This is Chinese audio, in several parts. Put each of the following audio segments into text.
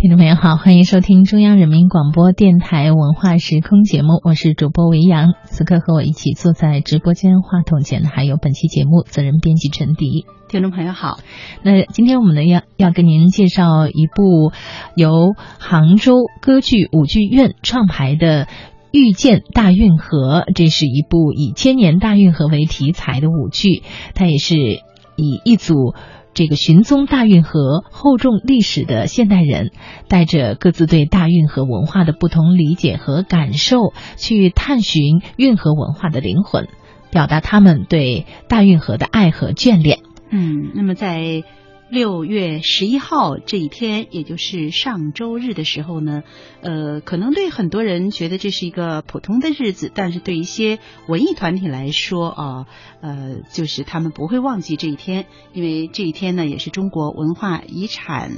听众朋友好，欢迎收听中央人民广播电台文化时空节目，我是主播维扬。此刻和我一起坐在直播间话筒前的还有本期节目责任编辑陈迪。听众朋友好，那今天我们呢要要跟您介绍一部由杭州歌剧舞剧院创排的《遇见大运河》，这是一部以千年大运河为题材的舞剧，它也是以一组。这个寻踪大运河厚重历史的现代人，带着各自对大运河文化的不同理解和感受，去探寻运河文化的灵魂，表达他们对大运河的爱和眷恋。嗯，那么在。六月十一号这一天，也就是上周日的时候呢，呃，可能对很多人觉得这是一个普通的日子，但是对一些文艺团体来说啊，呃，就是他们不会忘记这一天，因为这一天呢，也是中国文化遗产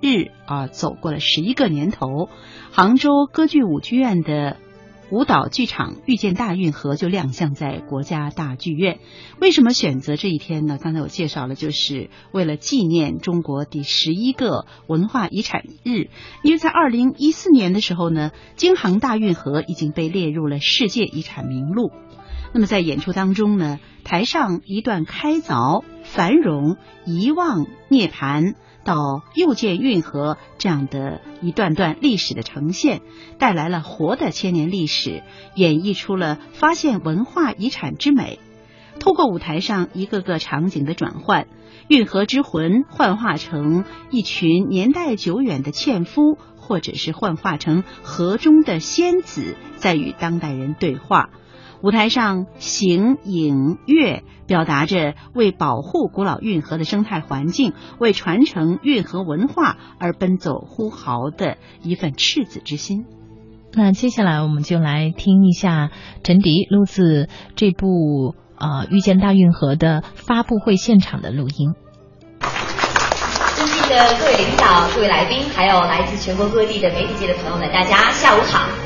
日啊，走过了十一个年头，杭州歌剧舞剧院的。舞蹈剧场《遇见大运河》就亮相在国家大剧院。为什么选择这一天呢？刚才我介绍了，就是为了纪念中国第十一个文化遗产日。因为在二零一四年的时候呢，京杭大运河已经被列入了世界遗产名录。那么在演出当中呢，台上一段开凿、繁荣、遗忘、涅槃。到又见运河这样的一段段历史的呈现，带来了活的千年历史，演绎出了发现文化遗产之美。透过舞台上一个个场景的转换，运河之魂幻化成一群年代久远的纤夫，或者是幻化成河中的仙子，在与当代人对话。舞台上形影乐表达着为保护古老运河的生态环境、为传承运河文化而奔走呼号的一份赤子之心。那接下来我们就来听一下陈迪录自这部呃《遇见大运河》的发布会现场的录音。尊敬的各位领导、各位来宾，还有来自全国各地的媒体界的朋友们，大家下午好。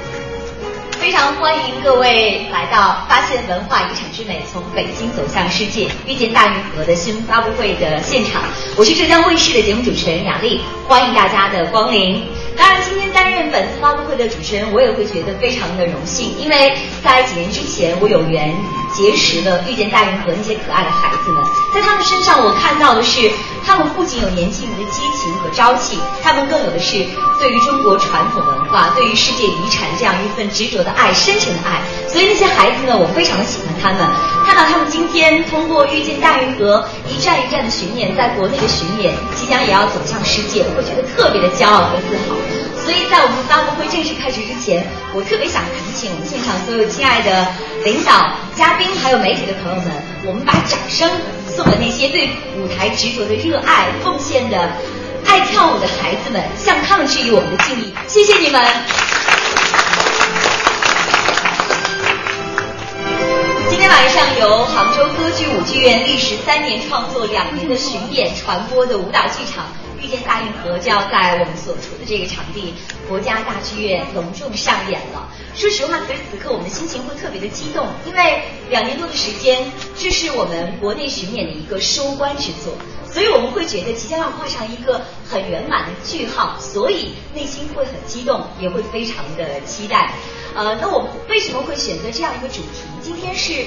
非常欢迎各位来到发现文化遗产之美，从北京走向世界，遇见大运河的新闻发布会的现场。我是浙江卫视的节目主持人雅丽，欢迎大家的光临。当然，今天担任本次发布会的主持人，我也会觉得非常的荣幸，因为在几年之前，我有缘结识了遇见大运河那些可爱的孩子们，在他们身上，我看到的是，他们不仅有年轻人的激情和朝气，他们更有的是对于中国传统文化、对于世界遗产这样一份执着的爱、深沉的爱。所以那些孩子呢，我非常的喜欢他们。看到他们今天通过遇见大运河一站一站的巡演，在国内的巡演，即将也要走向世界，我会觉得特别的骄傲和自豪。所以在我们发布会正式开始之前，我特别想提醒我们现场所有亲爱的领导、嘉宾还有媒体的朋友们，我们把掌声送给那些对舞台执着的热爱、奉献的、爱跳舞的孩子们，向他们致以我们的敬意。谢谢你们。今天晚上由杭州歌剧舞剧院历时三年创作、两年的巡演传播的舞蹈剧场。遇见大运河就要在我们所处的这个场地国家大剧院隆重上演了。说实话，此时此刻我们的心情会特别的激动，因为两年多的时间，这是我们国内巡演的一个收官之作，所以我们会觉得即将要画上一个很圆满的句号，所以内心会很激动，也会非常的期待。呃，那我们为什么会选择这样一个主题？今天是。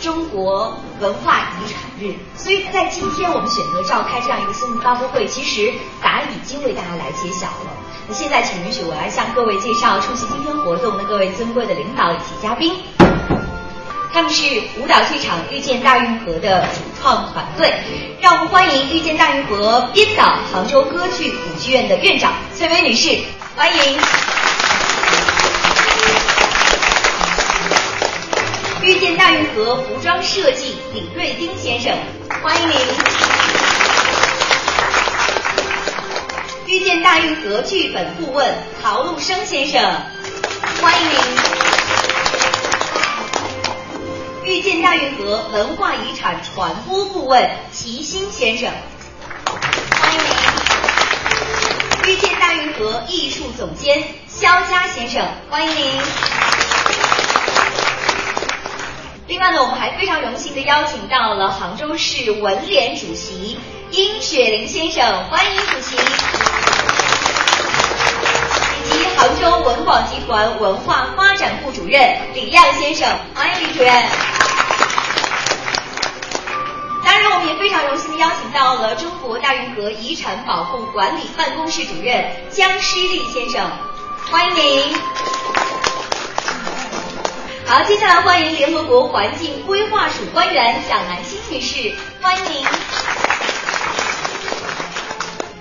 中国文化遗产日，所以在今天我们选择召开这样一个新闻发布会，其实答案已经为大家来揭晓了。那现在，请允许我来向各位介绍出席今天活动的各位尊贵的领导以及嘉宾，他们是舞蹈剧场遇见大运河的主创团队，让我们欢迎遇见大运河编导杭州歌剧舞剧院的院长崔薇女士，欢迎。遇见大运河服装设计李瑞丁先生，欢迎您。遇见大运河剧本顾问陶路生先生，欢迎您。遇见大运河文化遗产传播顾问齐新先生，欢迎您。遇见大运河艺术总监肖佳先生，欢迎您。另外呢，我们还非常荣幸的邀请到了杭州市文联主席殷雪玲先生，欢迎主席。以及杭州文广集团文化发展部主任李亮先生，欢迎李主任。当然，我们也非常荣幸的邀请到了中国大运河遗产保护管理办公室主任姜诗丽先生，欢迎您。好，接下来欢迎联合国环境规划署官员蒋兰心女士，欢迎您。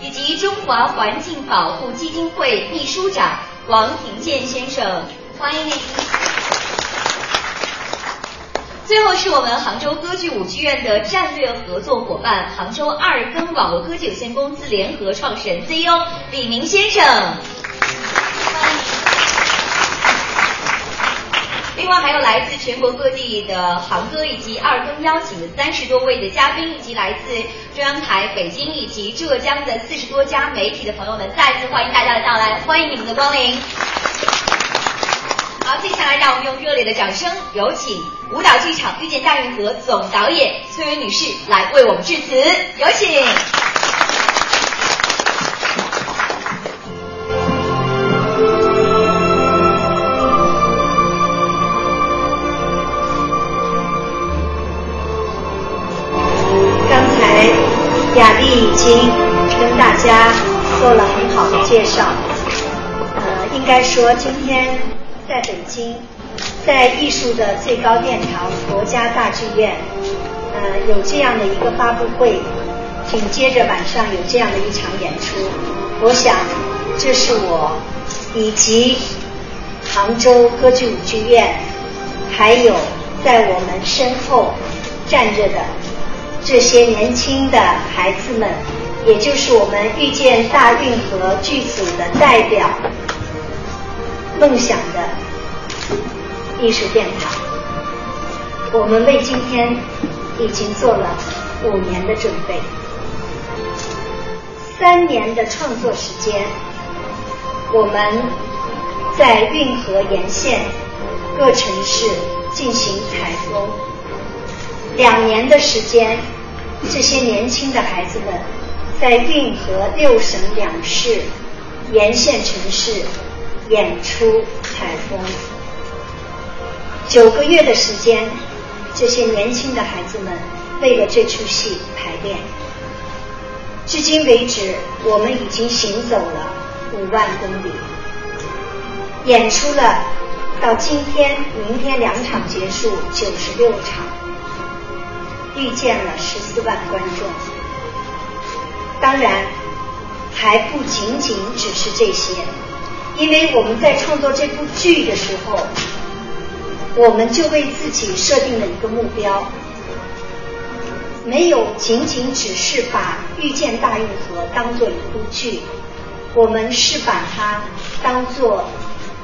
以及中华环境保护基金会秘书长王庭健先生，欢迎您。最后是我们杭州歌剧舞剧院的战略合作伙伴，杭州二更网络科技有限公司联合创始人 CEO 李明先生，欢迎。另外还有来自全国各地的杭歌以及二更邀请的三十多位的嘉宾，以及来自中央台北京以及浙江的四十多家媒体的朋友们，再次欢迎大家的到来，欢迎你们的光临。好，接下来让我们用热烈的掌声，有请舞蹈剧场《遇见大运河》总导演崔薇女士来为我们致辞，有请。已经跟大家做了很好的介绍。呃，应该说今天在北京，在艺术的最高殿堂国家大剧院，呃，有这样的一个发布会，紧接着晚上有这样的一场演出，我想这是我以及杭州歌剧舞剧院，还有在我们身后站着的这些年轻的孩子们，也就是我们遇见大运河剧组的代表，梦想的艺术殿堂。我们为今天已经做了五年的准备，三年的创作时间，我们在运河沿线各城市进行采风。两年的时间，这些年轻的孩子们在运河六省两市沿线城市演出采风。九个月的时间，这些年轻的孩子们为了这出戏排练。至今为止，我们已经行走了五万公里，演出了到今天、明天两场结束，九十六场。遇见了十四万观众，当然还不仅仅只是这些，因为我们在创作这部剧的时候，我们就为自己设定了一个目标，没有仅仅只是把《遇见大运河》当做一部剧，我们是把它当做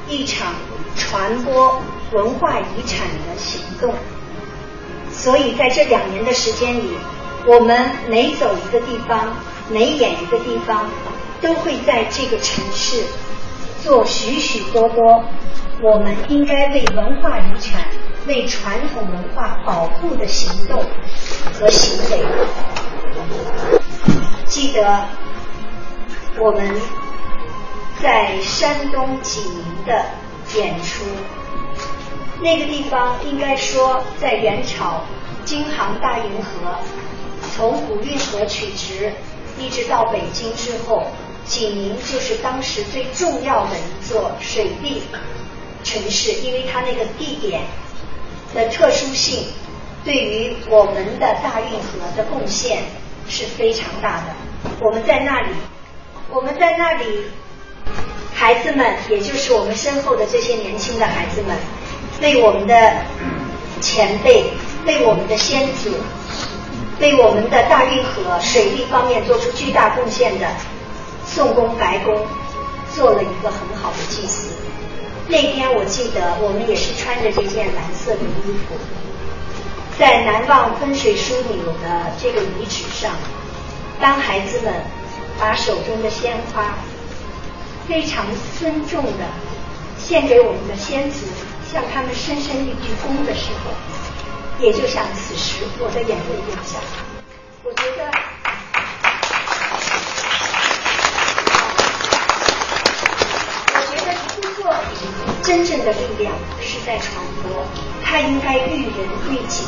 一场传播文化遗产的行动。所以在这两年的时间里，我们每走一个地方，每演一个地方，都会在这个城市做许许多多我们应该为文化遗产、为传统文化保护的行动和行为。记得我们在山东济宁的演出。那个地方应该说，在元朝京杭大运河从古运河取直，一直到北京之后，济宁就是当时最重要的一座水利城市，因为它那个地点的特殊性，对于我们的大运河的贡献是非常大的。我们在那里，我们在那里，孩子们，也就是我们身后的这些年轻的孩子们。为我们的前辈，为我们的先祖，为我们的大运河水利方面做出巨大贡献的宋公、白公，做了一个很好的祭祀。那天我记得我们也是穿着这件蓝色的衣服，在南望分水枢纽的这个遗址上，当孩子们把手中的鲜花非常尊重的献给我们的先祖。向他们深深一鞠躬的时候，也就像此时，我的眼泪掉下来。我觉得，我觉得一部作品真正的力量是在传播，它应该育人育己。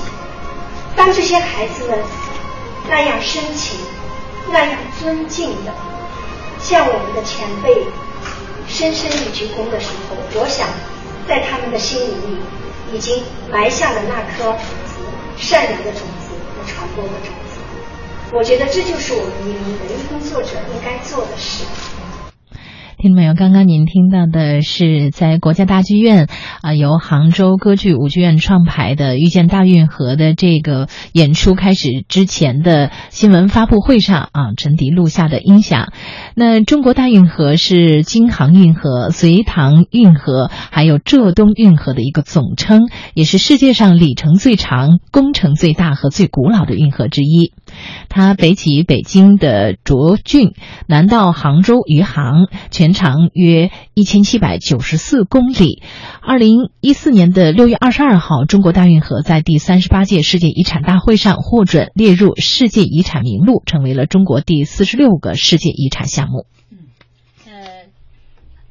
当这些孩子们那样深情、那样尊敬的向我们的前辈深深一鞠躬的时候，我想，在他们的心里里已经埋下了那颗善良的种子和传播的种子。我觉得这就是我们一名文艺工作者应该做的事。听众朋友，刚刚您听到的是在国家大剧院啊，由杭州歌剧舞剧院创排的《遇见大运河》的这个演出开始之前的新闻发布会上啊，陈迪录下的音响。那中国大运河是京杭运河、隋唐运河还有浙东运河的一个总称，也是世界上里程最长、工程最大和最古老的运河之一。它北起北京的涿郡，南到杭州余杭，全长约一千七百九十四公里。二零一四年的六月二十二号，中国大运河在第三十八届世界遗产大会上获准列入世界遗产名录，成为了中国第四十六个世界遗产项目。嗯，呃，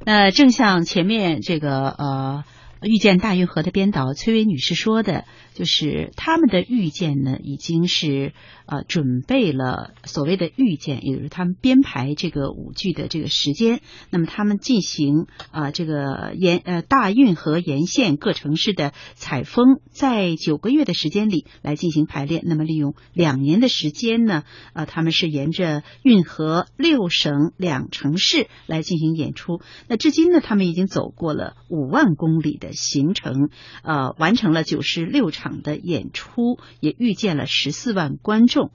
那正像前面这个呃。遇见大运河的编导崔薇女士说的，就是他们的预见呢，已经是呃准备了所谓的预见，也就是他们编排这个舞剧的这个时间。那么他们进行啊这个沿呃大运河沿线各城市的采风，在九个月的时间里来进行排练。那么利用两年的时间呢，呃他们是沿着运河六省两城市来进行演出。那至今呢，他们已经走过了五万公里的。行程，呃，完成了九十六场的演出，也遇见了十四万观众。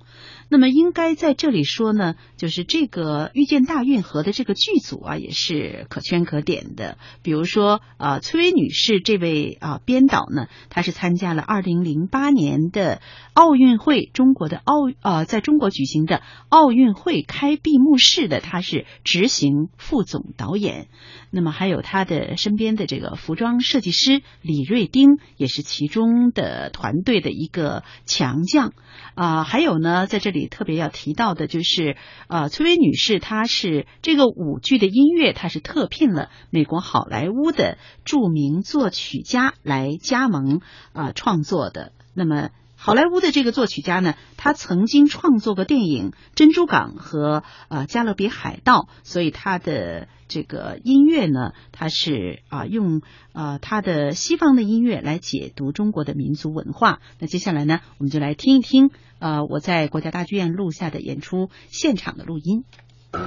那么应该在这里说呢，就是这个遇见大运河的这个剧组啊，也是可圈可点的。比如说，呃，崔薇女士这位啊编导呢，她是参加了二零零八年的奥运会，中国的奥呃，在中国举行的奥运会开闭幕式的，她是执行副总导演。那么还有她的身边的这个服装设计师李瑞丁，也是其中的团队的一个强将啊。还有呢，在这里。特别要提到的就是，呃，崔薇女士，她是这个舞剧的音乐，她是特聘了美国好莱坞的著名作曲家来加盟啊创作的。那么，好莱坞的这个作曲家呢，他曾经创作过电影《珍珠港》和呃《加勒比海盗》，所以他的这个音乐呢，他是啊用呃他的西方的音乐来解读中国的民族文化。那接下来呢，我们就来听一听。呃，我在国家大剧院录下的演出现场的录音。嘿，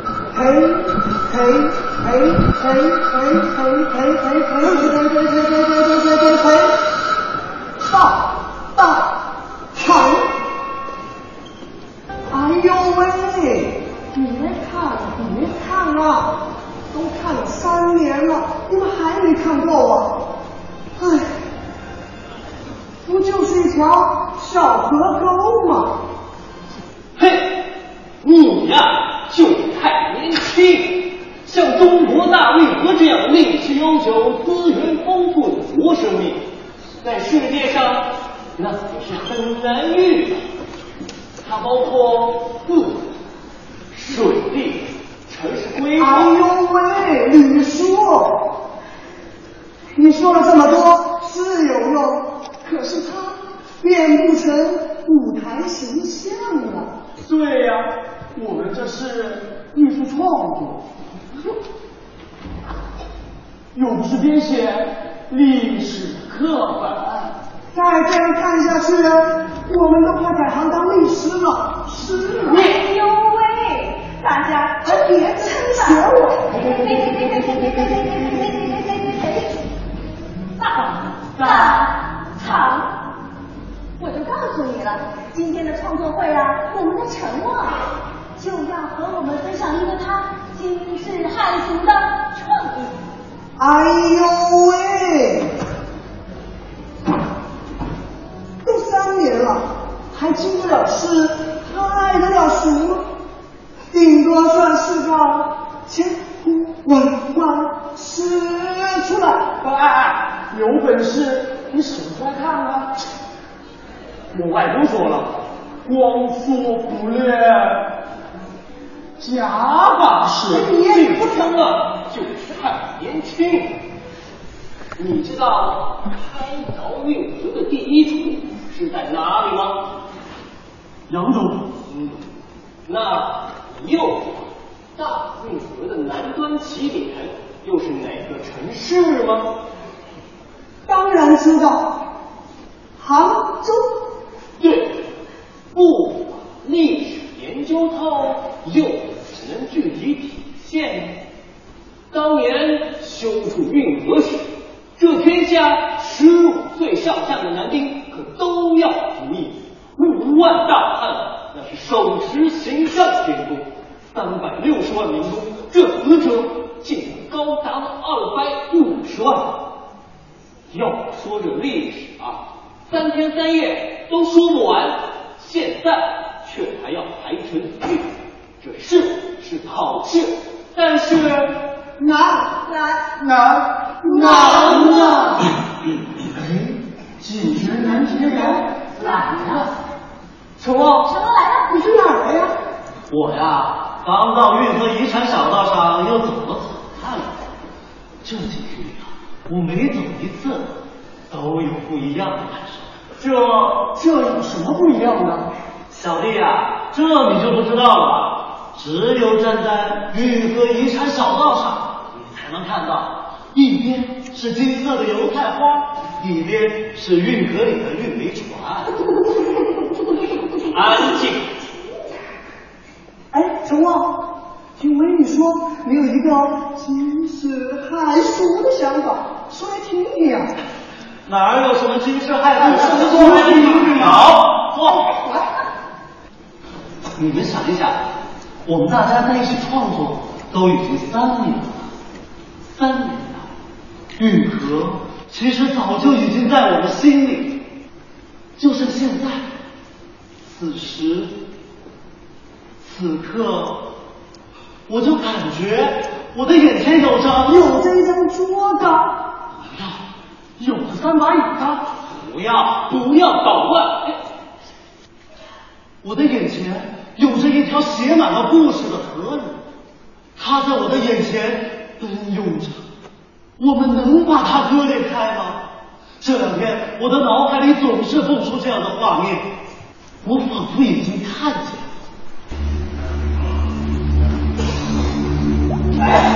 嘿，嘿，嘿，嘿，嘿，嘿，嘿，嘿，嘿，嘿，嘿，嘿，大，大，长。哎哎呦喂，别看了，别看了，都看了三年了，你们还没看够啊？哎，不就是一条？小河沟吗，嘿，你呀就太年轻。像中国大运河这样历史悠久、资源丰富的活生命，在世界上那可是很难遇的。它包括自然、水利、城市规划。哎呦喂，李叔，你说了这么多是有用，可是它。变不成舞台形象了。对呀，我们这是艺术创作，又不是编写历史课本。再这样看下去，我们都快改行当律师了。是啊。哎呦喂，大家还别称学我。大大长。我就告诉你了，今天的创作会啊，我们的承诺就要和我们分享一个他惊世骇俗的创意。哎呦喂，还经得了事，太得了俗吗？顶多算是个千古文化诗出来。哎哎，有本事你使出来看看。我外公说了，光说不练，假把式。你不听了，就是太年轻。你知道开凿运河的第一处是在哪里吗？扬州。嗯，那右大运河的南端起点又是哪个城市吗？当然知道，杭州。对，不历史研究透，又只能具体体现。当年修筑运河时，这天下十五岁上下的男丁可都要服役，五万大汉那是手持行善天弓，三百六十万民工，这死者竟然高达了二百五十万。要说这历史啊，三天三夜都说不完，现在却还要排成句，这是是好事，但是难难难难啊！哎，济南南天人来了，成旺，成龙来了，你是哪儿的呀？我呀，刚到运河遗产小道上又走了走看了，这几天啊，我每走一次，都有不一样的感受。这这有什么不一样呢？小弟呀，这你就不知道了。只有站在运河遗产小道上，你才能看到，一边是金色的油菜花，一边是运河里的运煤船。安静。哎，陈旺，听维你说你有一个惊世骇俗的想法，说来听听呀。哪有什么惊世骇俗的什么说来听听好好，坐。你们想一想，我们大家在一起创作都已经三年了，三年了，运河其实早就已经在我们心里，就剩现在，此时此刻，我就感觉我的眼前有着有这张桌子，有着三把椅子，不要不要捣乱！我的眼前有着一条写满了故事的河流，它在我的眼前奔涌着，我们能把它割裂开吗？这两天我的脑海里总是蹦出这样的画面，我仿佛已经看见 Yeah.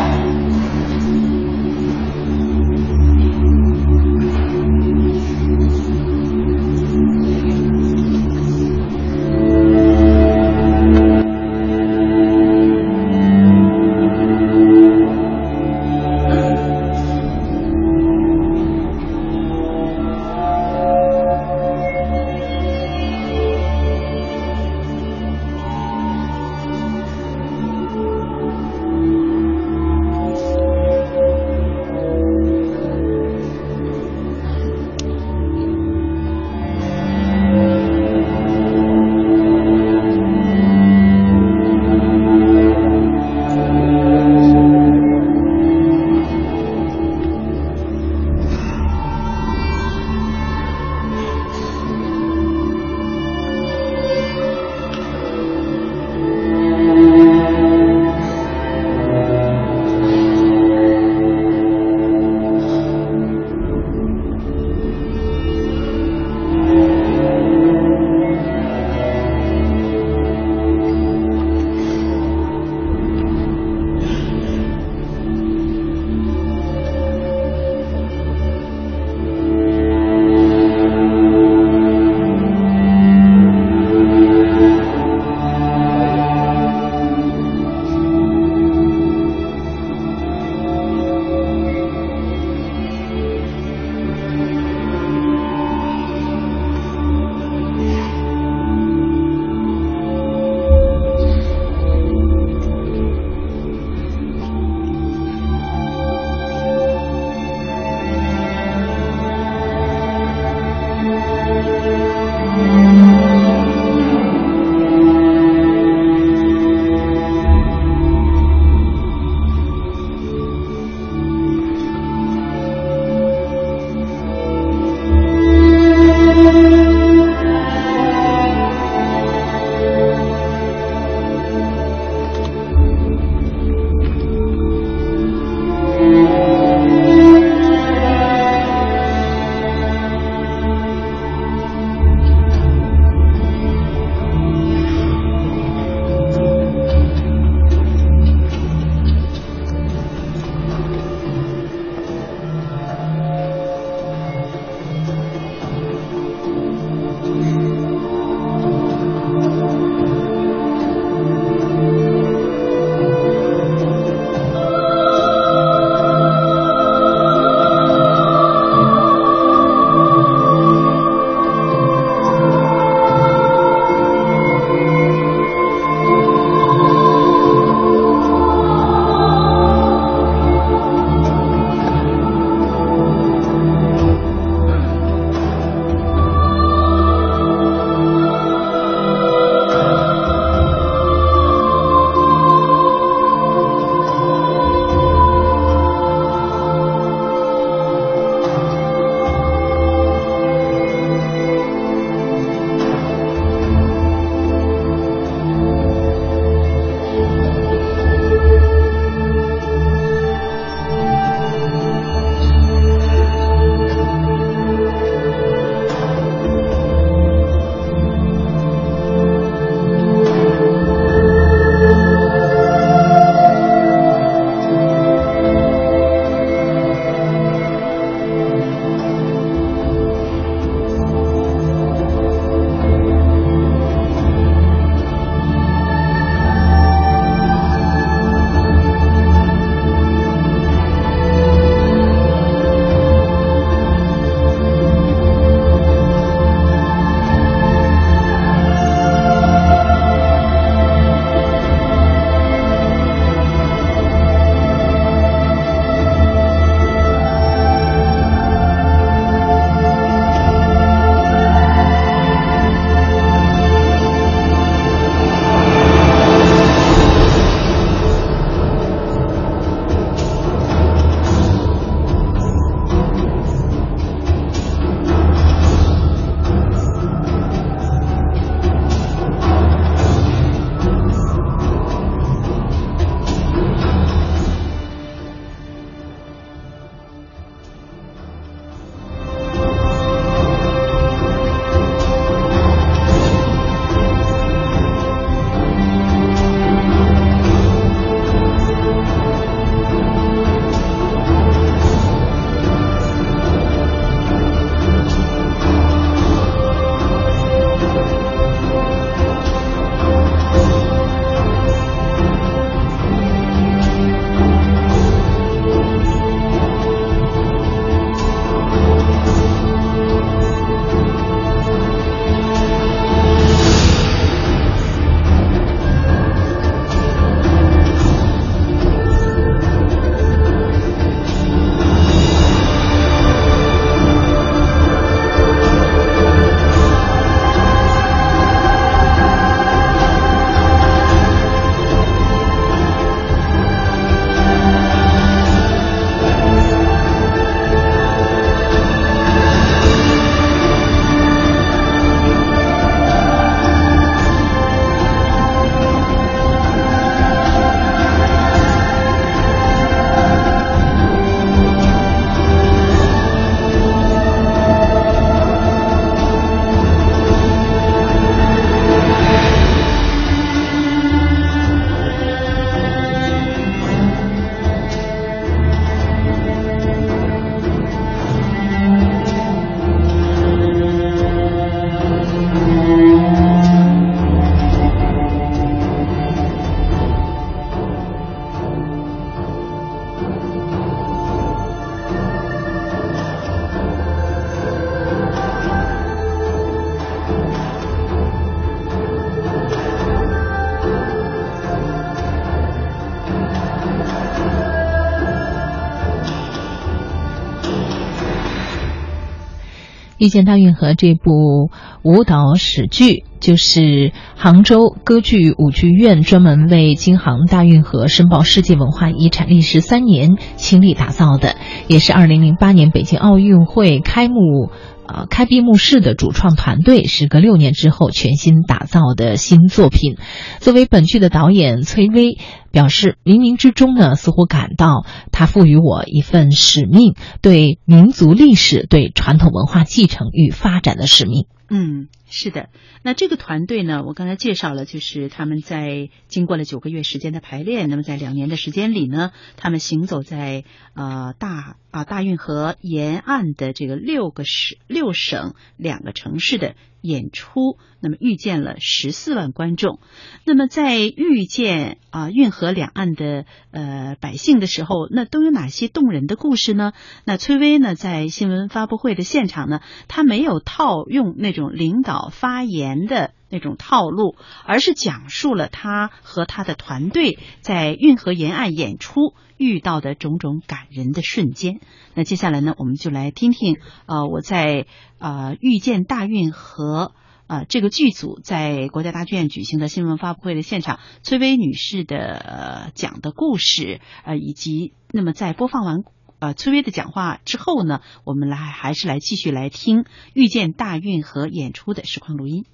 遇见大运河这部舞蹈史剧，就是杭州歌剧舞剧院专门为京杭大运河申报世界文化遗产历时三年倾力打造的，也是二零零八年北京奥运会开幕。呃，开闭幕式的主创团队，时隔六年之后全新打造的新作品。作为本剧的导演崔巍表示，冥冥之中呢，似乎感到他赋予我一份使命，对民族历史、对传统文化继承与发展的使命。嗯，是的。那这个团队呢，我刚才介绍了，就是他们在经过了九个月时间的排练，那么在两年的时间里呢，他们行走在呃大啊大运河沿岸的这个六个省六省两个城市的。演出，那么遇见了十四万观众。那么在遇见啊运河两岸的呃百姓的时候，那都有哪些动人的故事呢？那崔巍呢，在新闻发布会的现场呢，他没有套用那种领导发言的那种套路，而是讲述了他和他的团队在运河沿岸演出遇到的种种感人的瞬间。那接下来呢，我们就来听听啊我在。啊，遇见大运河啊，这个剧组在国家大剧院举行的新闻发布会的现场，崔薇女士的讲的故事，呃，以及那么在播放完呃崔薇的讲话之后呢，我们来还是来继续来听遇见大运河演出的实况录音。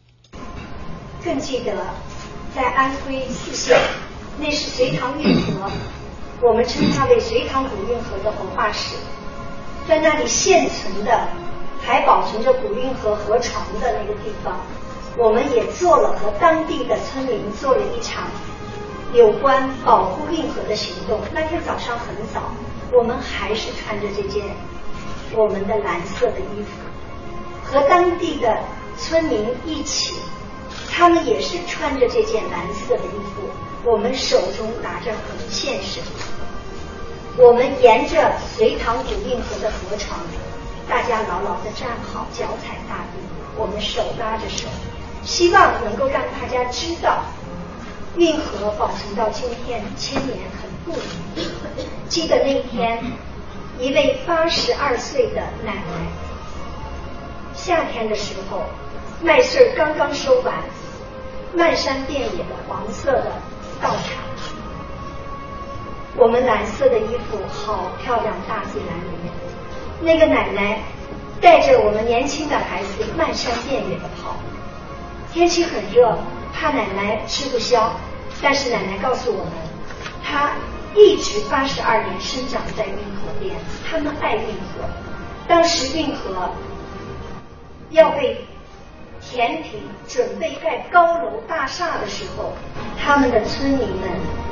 更记得在安徽泗县，那是隋唐运河，我们称它为隋唐古运河的活化石，在那里现存的。还保存着古运河河床的那个地方，我们也做了和当地的村民做了一场有关保护运河的行动。那天早上很早，我们还是穿着这件我们的蓝色的衣服，和当地的村民一起，他们也是穿着这件蓝色的衣服，我们手中拿着横线绳，我们沿着隋唐古运河的河床。大家牢牢的站好，脚踩大地，我们手拉着手，希望能够让大家知道，运河保存到今天千年。记得那天，一位八十二岁的奶奶，夏天的时候，麦穗刚刚收完，漫山遍野的黄色的稻场，我们蓝色的衣服好漂亮，大自然里面。那个奶奶带着我们年轻的孩子漫山遍野的跑，天气很热，怕奶奶吃不消，但是奶奶告诉我们，她一直八十二年生长在运河边，他们爱运河。当时运河要被填平，准备盖高楼大厦的时候，他们的村民们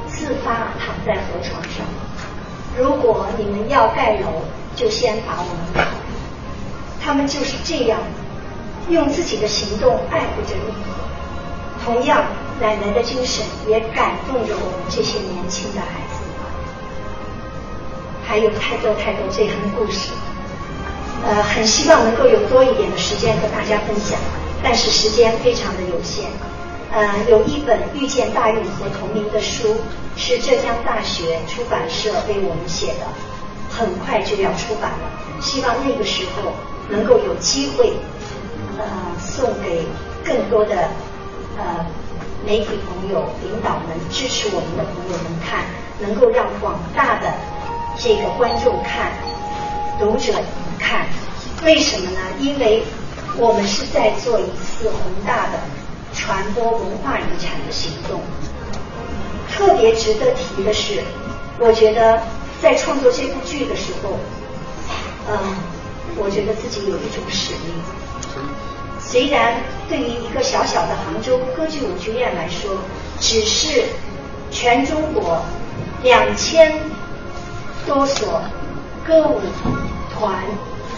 自发躺在河床上。如果你们要盖楼，就先把我们。他们就是这样，用自己的行动爱护着运河。同样，奶奶的精神也感动着我们这些年轻的孩子。还有太多太多这样的故事，呃，很希望能够有多一点的时间和大家分享，但是时间非常的有限。呃，有一本《遇见大运河》同名的书，是浙江大学出版社为我们写的。很快就要出版了，希望那个时候能够有机会，呃，送给更多的呃媒体朋友、领导们、支持我们的朋友们看，能够让广大的这个观众看、读者看。为什么呢？因为我们是在做一次宏大的传播文化遗产的行动。特别值得提的是，我觉得。在创作这部剧的时候，嗯，我觉得自己有一种使命。虽然对于一个小小的杭州歌剧舞剧院来说，只是全中国两千多所歌舞团、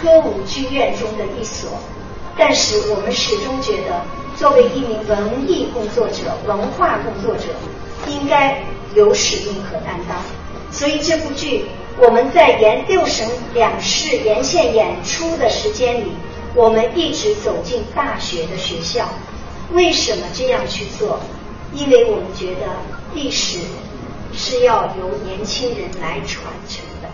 歌舞剧院中的一所，但是我们始终觉得，作为一名文艺工作者、文化工作者，应该有使命和担当。所以这部剧，我们在沿六省两市沿线演出的时间里，我们一直走进大学的学校。为什么这样去做？因为我们觉得历史是要由年轻人来传承的。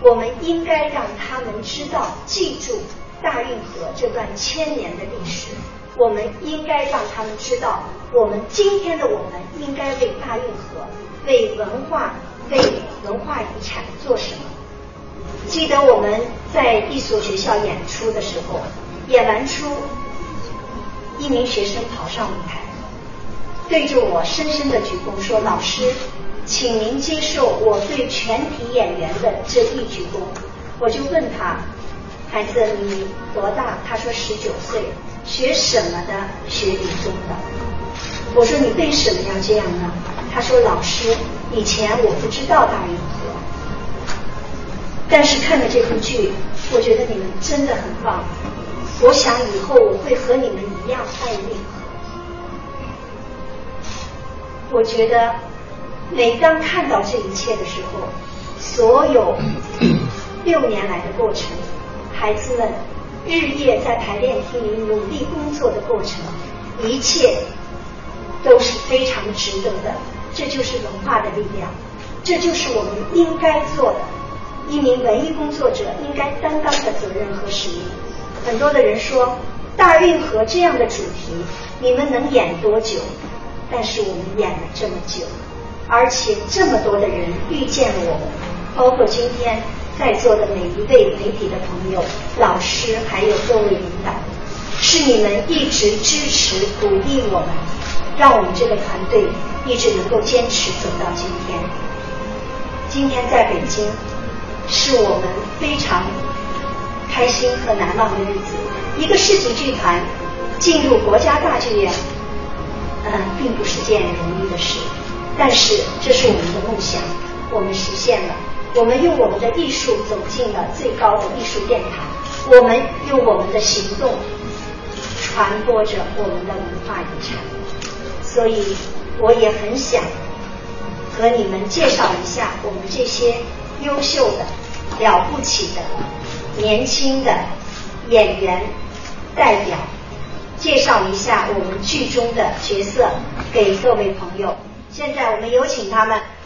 我们应该让他们知道、记住大运河这段千年的历史，我们应该让他们知道，我们今天的我们应该为大运河、为文化、为文化遗产做什么。记得我们在一所学校演出的时候，演完出，一名学生跑上舞台，对着我深深的鞠躬说：“老师，请您接受我对全体演员的这一鞠躬。”我就问他：“孩子，你多大？”他说：“十九岁，学什么的？学理综的。”我说：“你为什么要这样呢？”他说：“老师，以前我不知道大运河。”但是看了这部剧，我觉得你们真的很棒。我想以后我会和你们一样爱运河。我觉得每当看到这一切的时候，所有 六年来的过程，孩子们日夜在排练厅里努力工作的过程，一切都是非常值得的。这就是文化的力量，这就是我们应该做的。一名文艺工作者应该担当的责任和使命。很多的人说，大运河这样的主题，你们能演多久？但是我们演了这么久，而且这么多的人遇见了我们，包括今天在座的每一位媒体的朋友、老师，还有各位领导，是你们一直支持、鼓励我们，让我们这个团队一直能够坚持走到今天。今天在北京。是我们非常开心和难忘的日子。一个市级剧团进入国家大剧院，嗯，并不是件容易的事。但是这是我们的梦想，我们实现了。我们用我们的艺术走进了最高的艺术殿堂。我们用我们的行动传播着我们的文化遗产。所以，我也很想和你们介绍一下我们这些。优秀的、了不起的、年轻的演员代表，介绍一下我们剧中的角色给各位朋友。现在我们有请他们。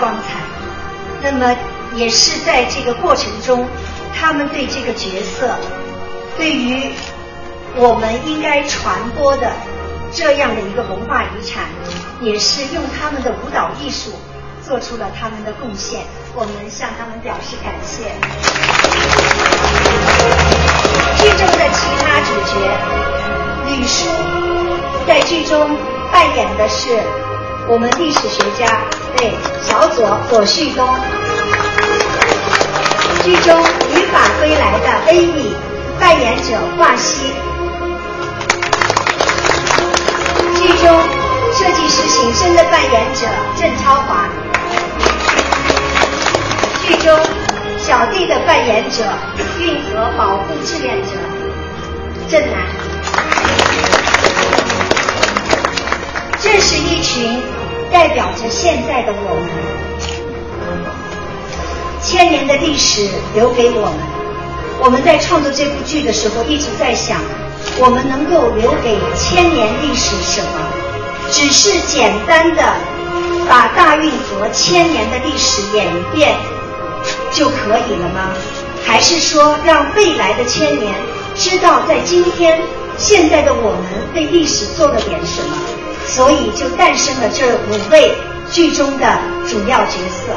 光彩，那么也是在这个过程中，他们对这个角色，对于我们应该传播的这样的一个文化遗产，也是用他们的舞蹈艺术做出了他们的贡献。我们向他们表示感谢。剧中的其他主角，吕叔在剧中扮演的是我们历史学家，对小左左旭东。剧中女法归来的 Amy，扮演者华西，剧中设计师醒生的扮演者郑超华，剧中小弟的扮演者运河保护志愿者郑楠，这是一群代表着现在的我们。千年的历史留给我们，我们在创作这部剧的时候一直在想，我们能够留给千年历史什么？只是简单的把大运河千年的历史演一遍就可以了吗？还是说让未来的千年知道在今天现在的我们为历史做了点什么？所以就诞生了这五位剧中的主要角色。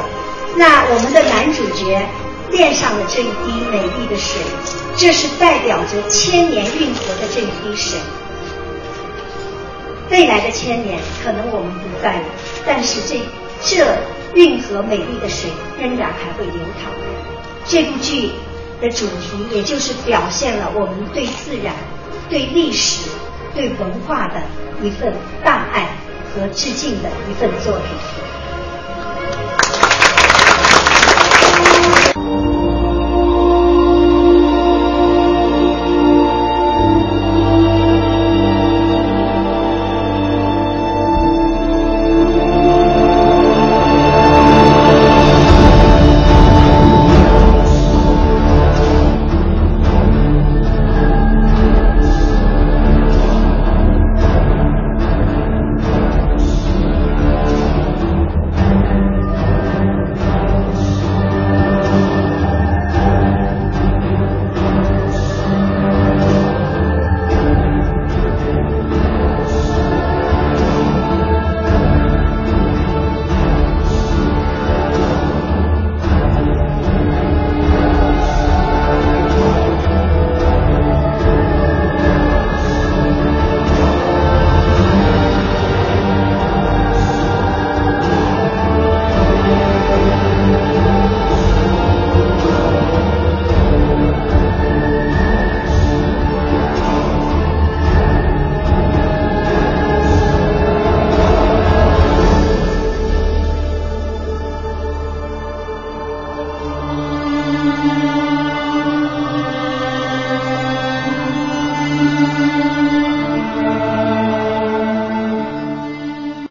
那我们的男主角恋上了这一滴美丽的水，这是代表着千年运河的这一滴水。未来的千年，可能我们不在了，但是这这运河美丽的水仍然还会流淌。这部剧的主题，也就是表现了我们对自然、对历史、对文化的一份大爱和致敬的一份作品。